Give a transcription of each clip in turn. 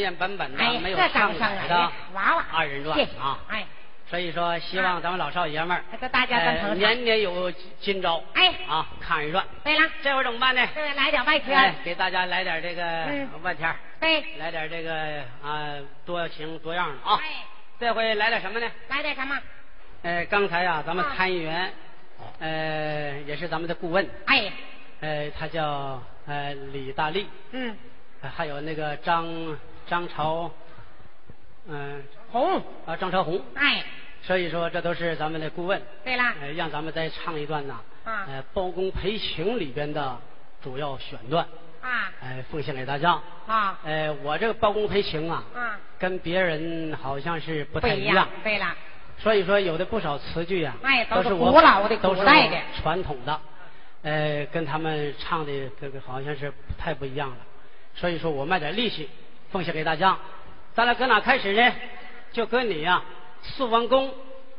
原本本的哎，没有这上掌声载的啊，娃娃，二人转啊。哎，所以说，希望咱们老少爷们儿这大家。年年有今朝。哎啊，看二人转。对了，这会儿怎么办呢？来点外哎天，，给大家来点这个嗯外天儿对，来点这个啊多情多样的啊。哎，这回来点什么呢？来点什么？呃，刚才啊，咱们啊参议员，呃，也是咱们的顾问，哎，呃，他叫呃李大力，嗯，呃还有那个张张朝，嗯、红，啊张朝红，哎，所以说这都是咱们的顾问，对了，呃，让咱们再唱一段呐，啊。呃，包公赔情里边的主要选段，啊。呃，奉献给大家。啊。呃，我这个包公赔情啊，啊，跟别人好像是不不太一样。对了，所以说有的不少词句啊，哎都是我古老的都是古代的。传统的，呃，跟他们唱的这个好像是太不一样了，所以说我卖点力气奉献给大家。咱俩搁哪开始呢？就搁你呀、塑完工，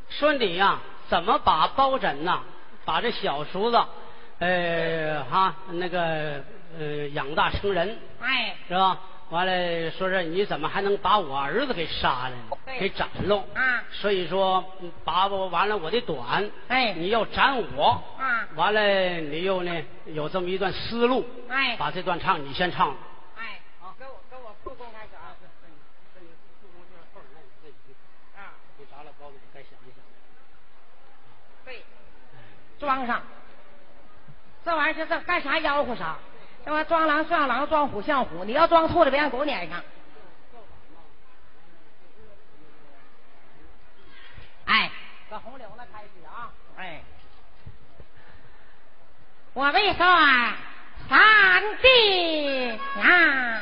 说你呀、怎么把包拯呐、把这小叔子，呃哈那个呃养大成人，哎，是吧？完了，说是你怎么还能把我儿子给杀了呢？给斩了。啊所以说，嗯把我完了我的短，哎你要斩我，啊完了你又呢有这么一段思路，哎把这段唱，你先唱。哎，给我给我故宫开始啊，啊，你炸了包子，你该想一想。对，装上，这玩意儿是这干啥吆喝啥？这玩意儿装狼像狼，装虎像虎，你要装兔子，别让狗撵上。哎，搁红柳那开始啊！哎，我为说三弟呀。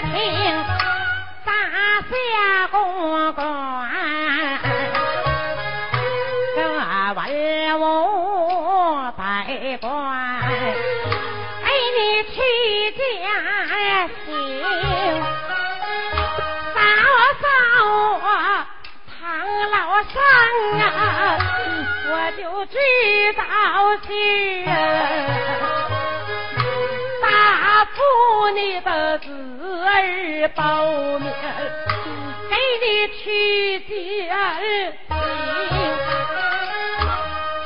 听，大夏公馆，这文武百官，给你去家行。嫂嫂我唐老山啊，我就知道是大夫你的子包面，给你去家行。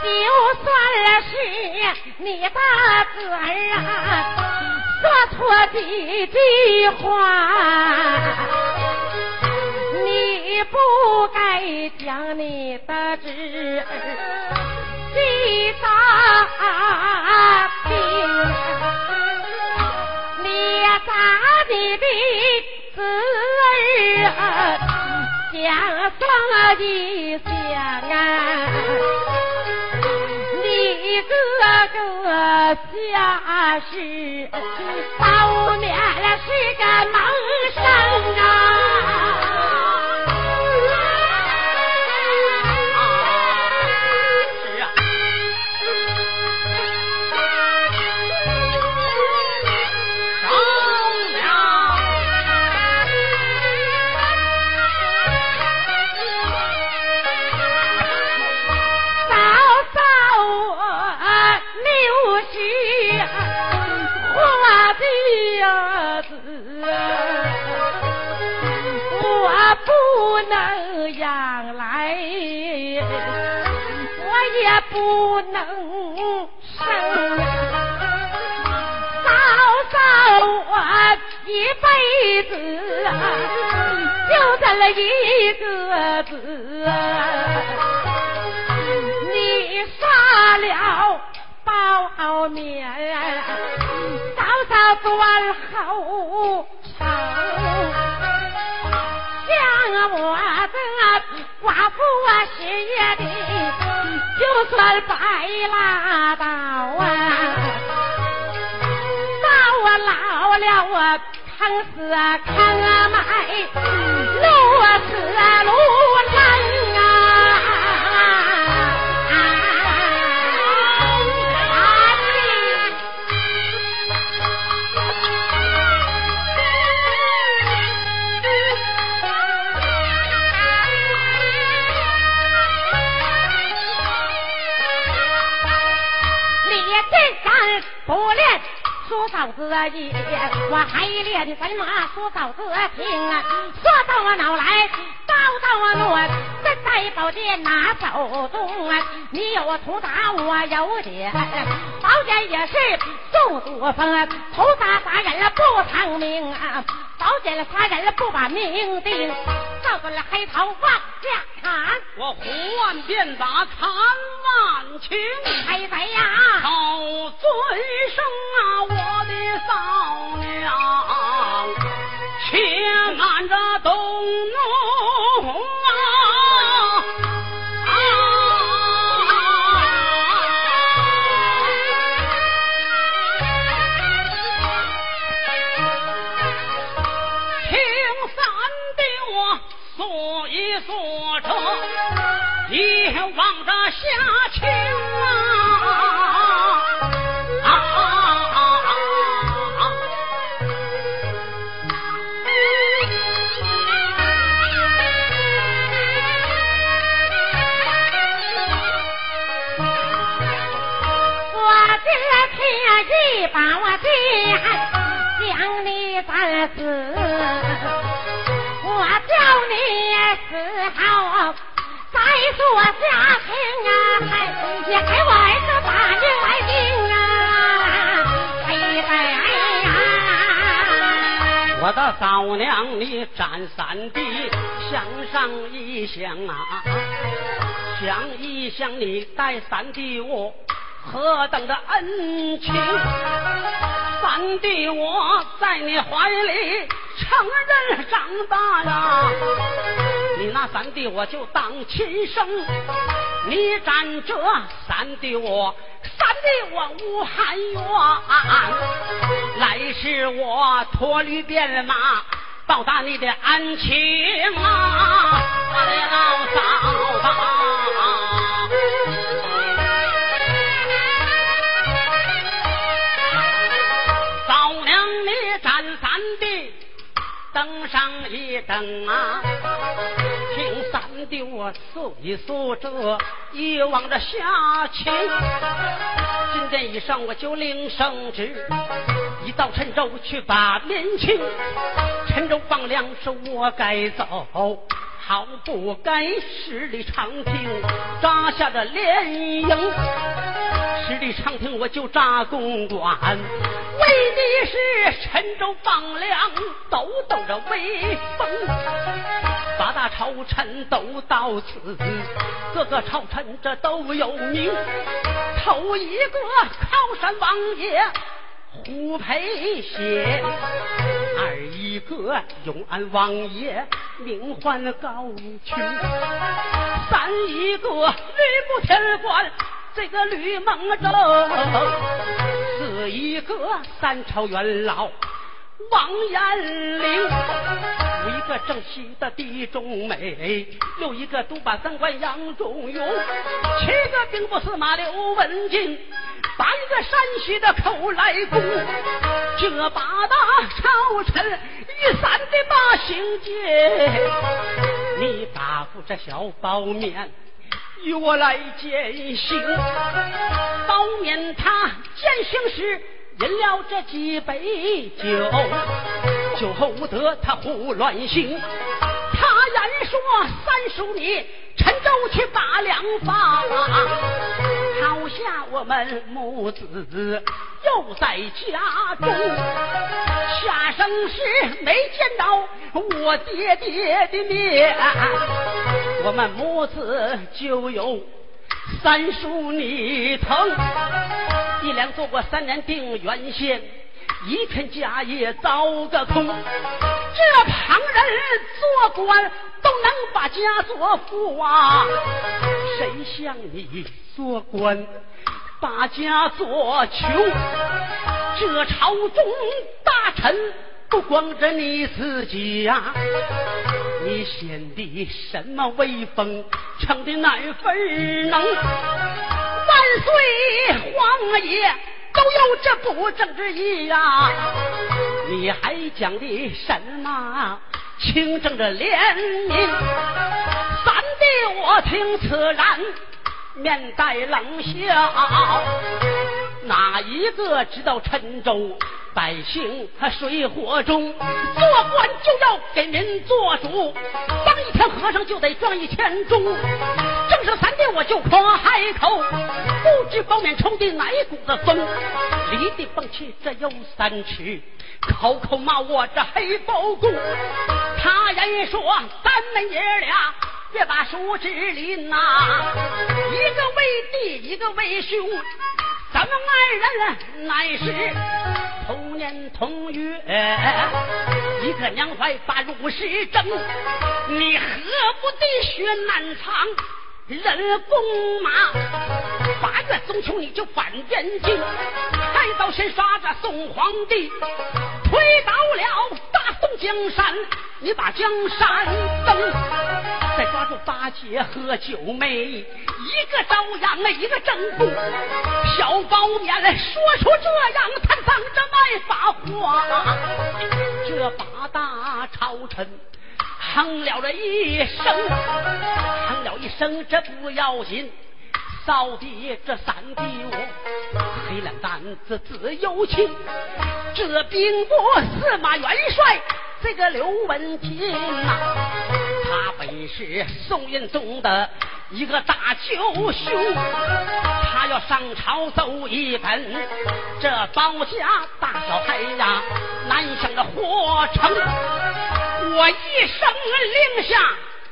就算是你大子儿啊，说错几句话，你不该将你的侄儿的想啊。你哥哥下世包面是个盲生啊！不能生。嫂嫂我一辈子就这了一个字。你杀了包面，嫂嫂断后仇。像我这寡妇失业的，算白拉倒啊！到我老了，我坑死扛买，路死路嫂子也，我还练什么说嫂子听啊？说到我脑来，刀到我乱，身带宝剑拿手中啊！你有图打我有点，宝剑也是速度风，头打杀人了不偿命啊！宝剑杀人了不把命定，照个了黑头往下砍，我胡万鞭打砍万顷，黑贼呀！好尊声啊，我的嫂娘，且慢着动怒下去待三弟我何等的恩情，三弟我在你怀里成人长大呀，你那三弟我就当亲生，你站这三弟我，三弟我无憾冤。来世我驮驴鞭马，报答你的恩情啊，我的老嫂子。等啊，听三弟我数一数这以往的下情。今天以上我就领圣旨，一到陈州去把民请。陈州放粮是我该走，好不该十里长亭扎下的连营。十里长亭我就扎公馆，为的是陈州放粮抖抖着威风。八大朝臣都到此，各个朝臣这都有名。头一个靠山王爷胡培贤，二一个永安王爷名唤高俅，三一个吕布天官这个吕蒙正，四一个三朝元老。王延龄，五一个正西的狄中美，六一个独把三关杨仲勇，七个兵部司马刘文静，八个山西的寇来公，这八大朝臣与三的八行节，你答复这小包面。与我来践行，包面他践行时饮了这几杯酒，酒后无得他胡乱行。他言说三叔你陈州去把粮发，好下我们母子又在家中。下生时没见到我爹爹的面，我们母子就有三叔你疼。一两做过三年定远县，一片家业遭个空。这旁人做官都能把家做富啊，谁像你做官把家做穷？这朝中大臣不光着你自己呀、你显的什么威风，逞的哪份能？万岁皇爷都有这不正之意呀、你还讲的什么清正着廉明？三弟我听此然，面带冷笑。哪一个知道陈州百姓他水火中，做官就要给民做主，当一天和尚就得撞一天钟。正是三天我就夸海口，不知包面抽的哪一股子风，离地蹦起这有三尺，口口骂我这黑包公。他人说咱们爷俩。别把树枝林呐，一个为弟，一个为兄，咱们二人乃是同年同月，一个娘怀把入室争，你何不得学南昌人公马？八月中秋你就翻边境，开刀先杀这宋皇帝，推倒了大宋江山，你把江山登。再抓住八戒和九妹，一个朝阳啊，一个正宫，小包面说出这样他藏着卖法话。这八大朝臣哼了这一声，哼了一声，这不要紧。扫地这三弟我黑脸蛋子自有情，这兵部司马元帅这个刘文静呐。他本是宋仁宗的一个大舅兄，他要上朝奏一本，这包家大小太呀，南向的火城，我一声令下，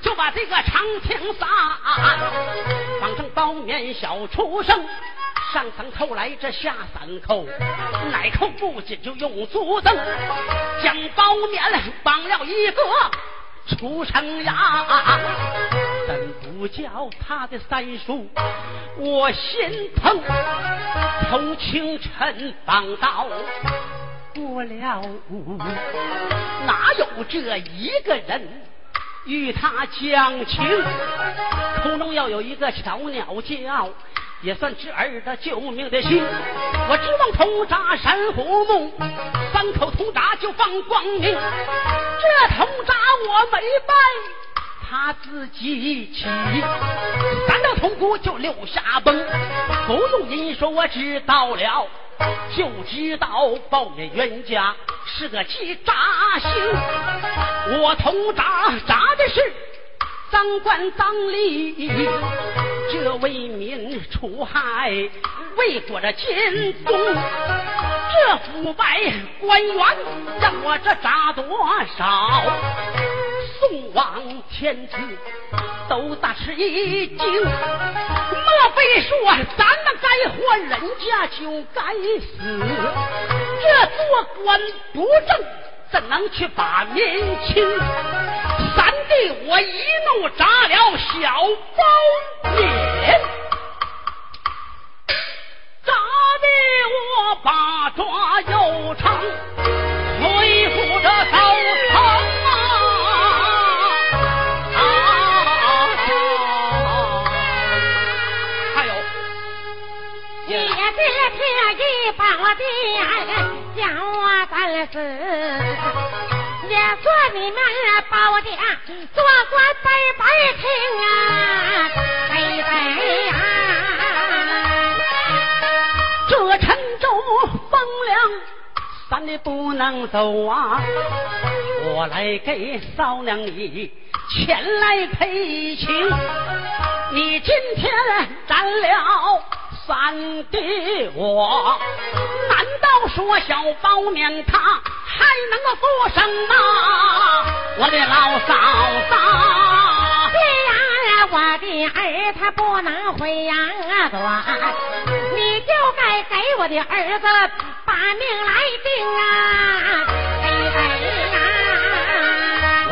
就把这个长亭撒，放成包面小畜生，上三扣来这下三扣，哪扣不紧就用足蹬，将包面绑了一个。出生呀，怎不叫他的三叔我心疼？从清晨绑到过了午，哪有这一个人与他讲情？空中要有一个小鸟叫。也算侄儿的救命的心，我指望头扎山虎木，三口通扎就放光明。这头扎我没拜，他自己起，三道铜鼓就留下崩。不用您说，我知道了，就知道包面冤家是个鸡扎星。我通扎扎的是赃官赃吏。这为民除害，为国这监宗，这腐败官员让我这扎多少？宋王天子都大吃一惊，莫非说咱们该活，人家就该死？这做官不正，怎能去把民亲？三弟，我一怒扎了小包面，扎的我八爪又长，对付着扫场啊！还有，姐姐天一宝殿，叫我咱是。也说你们包家做官本本清啊，对对啊！这陈州风凉，咱的不能走啊！我来给嫂娘你前来赔情，你今天斩了三弟我，难说小包面他？还能够复生吗？我的老嫂子，既然我的儿他不能回阳端，你就该给我的儿子把命来定啊！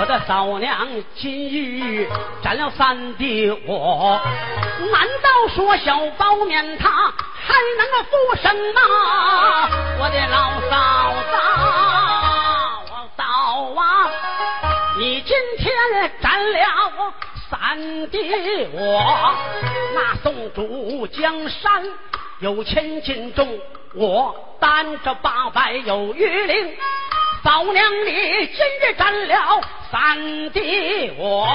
我的嫂娘今日斩了三弟我，难道说小包面他还能够复生吗三弟我，那宋主江山有千斤重，我担着八百有余力，嫂娘你今日占了三弟我，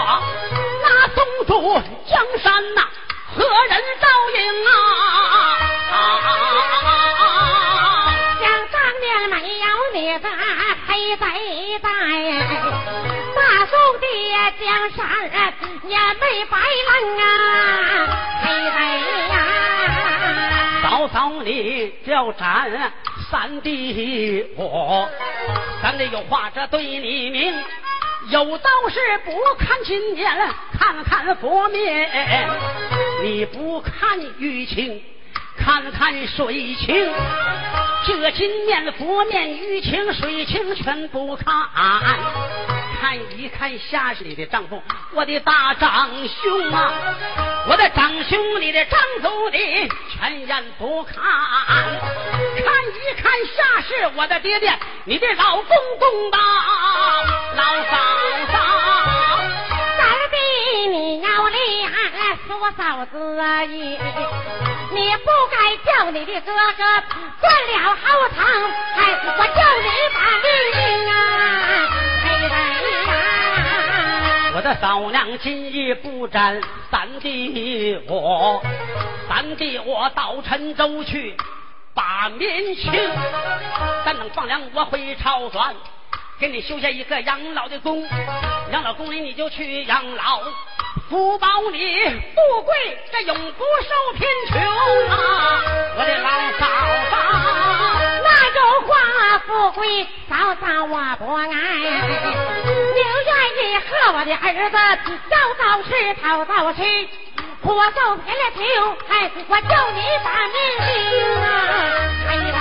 那宋主江山呐，何人照应啊？想上面没有你的黑背。江山也没白浪啊！嘿嘿呀！嫂嫂你叫斩三弟我，咱得有话这对你明。有道是不看金面，看看佛面。你不看玉清，看看水清。这金面、佛面、玉清、水清全不看。看一看下是你的丈夫，我的大长兄啊，我的长兄，你的长祖的全然不看。看一看下是我的爹爹，你的老公公吧，老嫂嫂。三弟，你要脸说嫂子啊，你你不该叫你的哥哥断了后堂，哎，我叫你把命令啊！嫂娘今日不沾三弟我，三弟我到陈州去。把民情，咱等放粮我回朝转，给你修下一个养老的宫，养老宫里你就去。养老，福保你富贵，这永不受贫穷啊！我的老嫂嫂。那种花富贵，嫂嫂我不爱。我的儿子要早吃，早早吃，火走偏了头，哎，我叫你把命令啊！哎呀！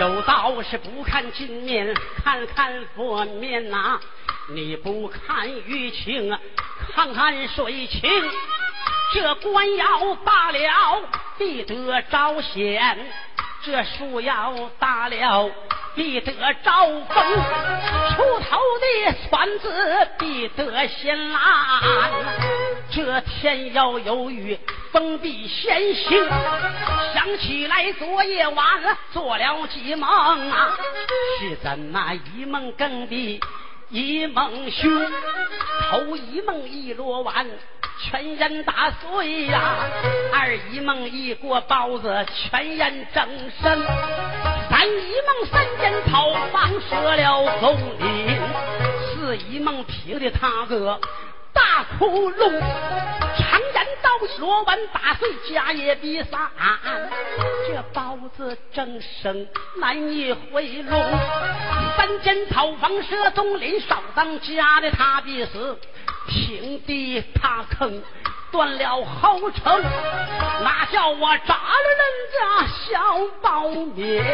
有道是不看金面，看看佛面呐、你不看玉情，看看水情。这官要大了，必得招贤；这树要大了，必得招风。出头的算子必得先拦。这天要有雨，风必先行。想起来昨夜晚做了几梦啊，是怎那一梦更比一梦凶？头一梦一落完，全然打碎呀、二一梦一锅包子，全然整身。三一梦三间草房折了狗林，四一梦劈的他个大窟窿，常言道落碗打碎家业比散，这包子正生难以回笼。三间草房折东林，少当家的他必死，平地踏坑。断了后程，哪叫我炸了人家小包面？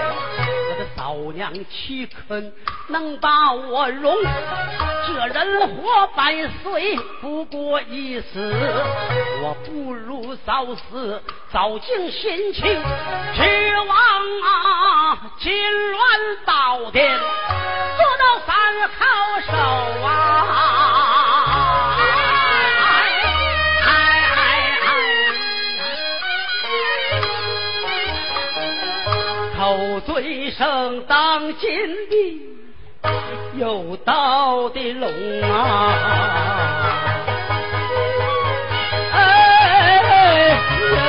我的嫂娘岂肯能把我容？这人活百岁不过一死，我不如早死，早尽心情，指望啊金銮宝殿做到三好手啊！口嘴声当金的，有道的龙啊！哎呀！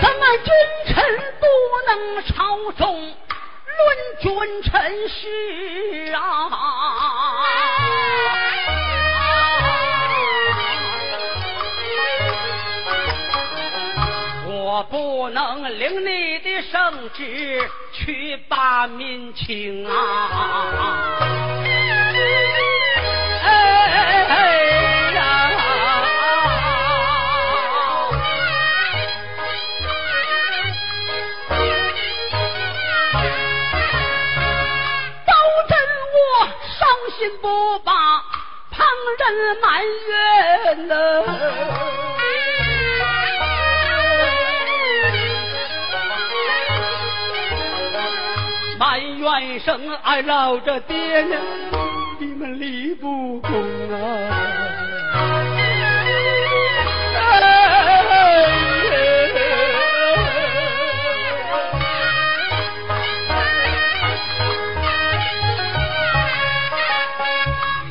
咱们君臣不能朝中论君臣事凭你的圣旨去把民情啊！哎呀！保证我伤心不把，旁人埋怨呢。埋怨声俺绕着爹娘，你们理不公啊！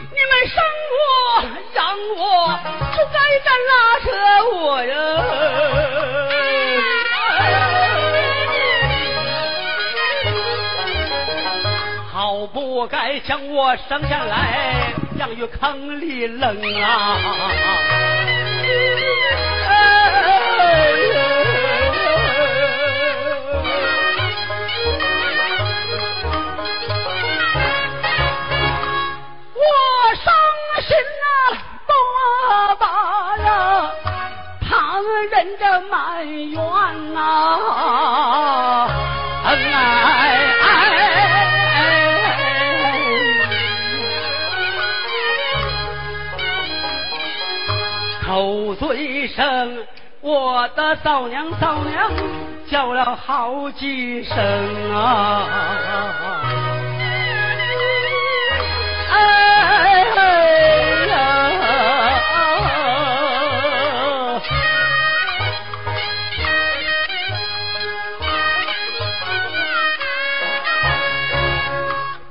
你们生我养我，就该站拉扯我呀！不该将我生下来，养于坑里扔啊！我伤心啊，多大呀？旁人的埋怨呐，口嘴声，我的嫂娘嫂娘叫了好几声啊，哎哎呀。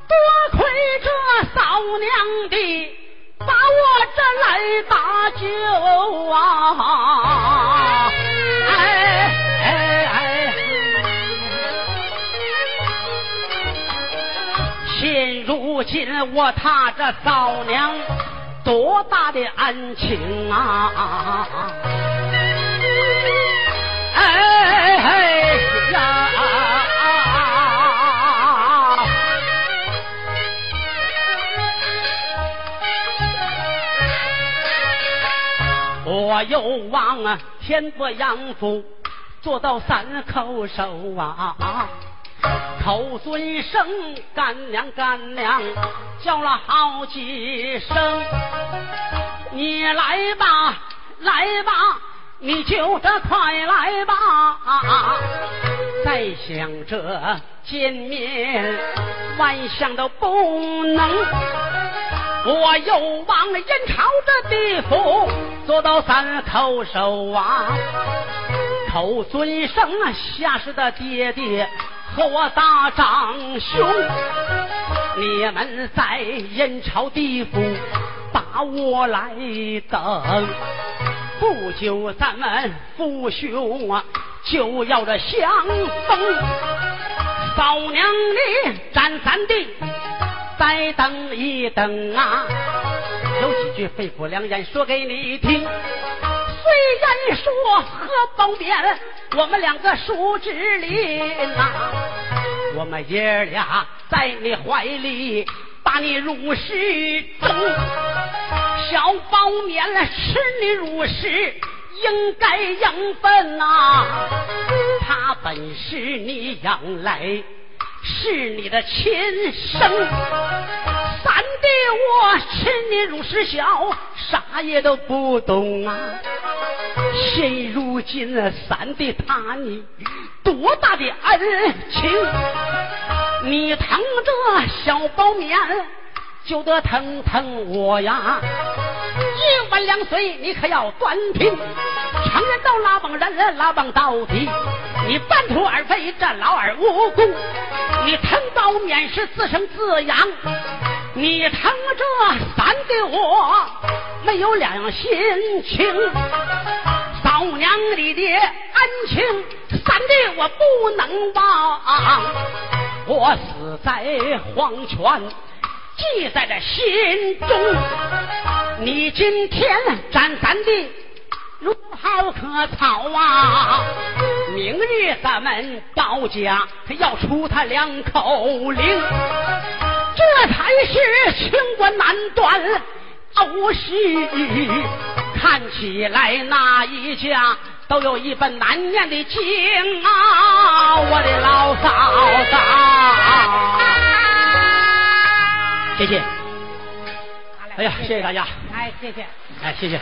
多亏这嫂娘的把我这来打救啊！哎哎哎！现如今我踏着嫂娘多大的恩情啊！又望啊，天不养父，做到三口手啊，口尊声干娘干娘，叫了好几声，你来吧，来吧，你就得快来吧，再想着见面，万想都不能。我又往了阴曹的地府，做到三叩首啊，口尊生啊，下世的爹爹和我大长兄，你们在阴曹地府把我来等，不久咱们父兄啊就要这相逢，嫂娘你站三地。再等一等啊，有几句肺腑良言说给你听。虽然说喝包面，我们两个叔侄邻呐，我们爷俩在你怀里把你入室中，小包面吃你入室应该养分呐，他本是你养来。是你的亲生，三弟我吃你如是小，啥也都不懂啊。现如今三弟他你多大的恩情，你疼这小包面就得疼疼我呀。一碗两水你可要端平，常人都拉帮人拉帮到底。你半途而废，这老而无功。你疼包面是自生自养，你疼这三弟我没有两样心情。嫂娘你的恩情，三弟我不能忘。我死在黄泉，记在这心中。你今天斩三弟。如好可草啊！明日咱们到家，要出他两口灵，这才是清官难断藕续。看起来那一家都有一本难念的经啊！我的老嫂子，谢谢。哎呀，谢谢大家。哎，谢谢。哎，谢谢。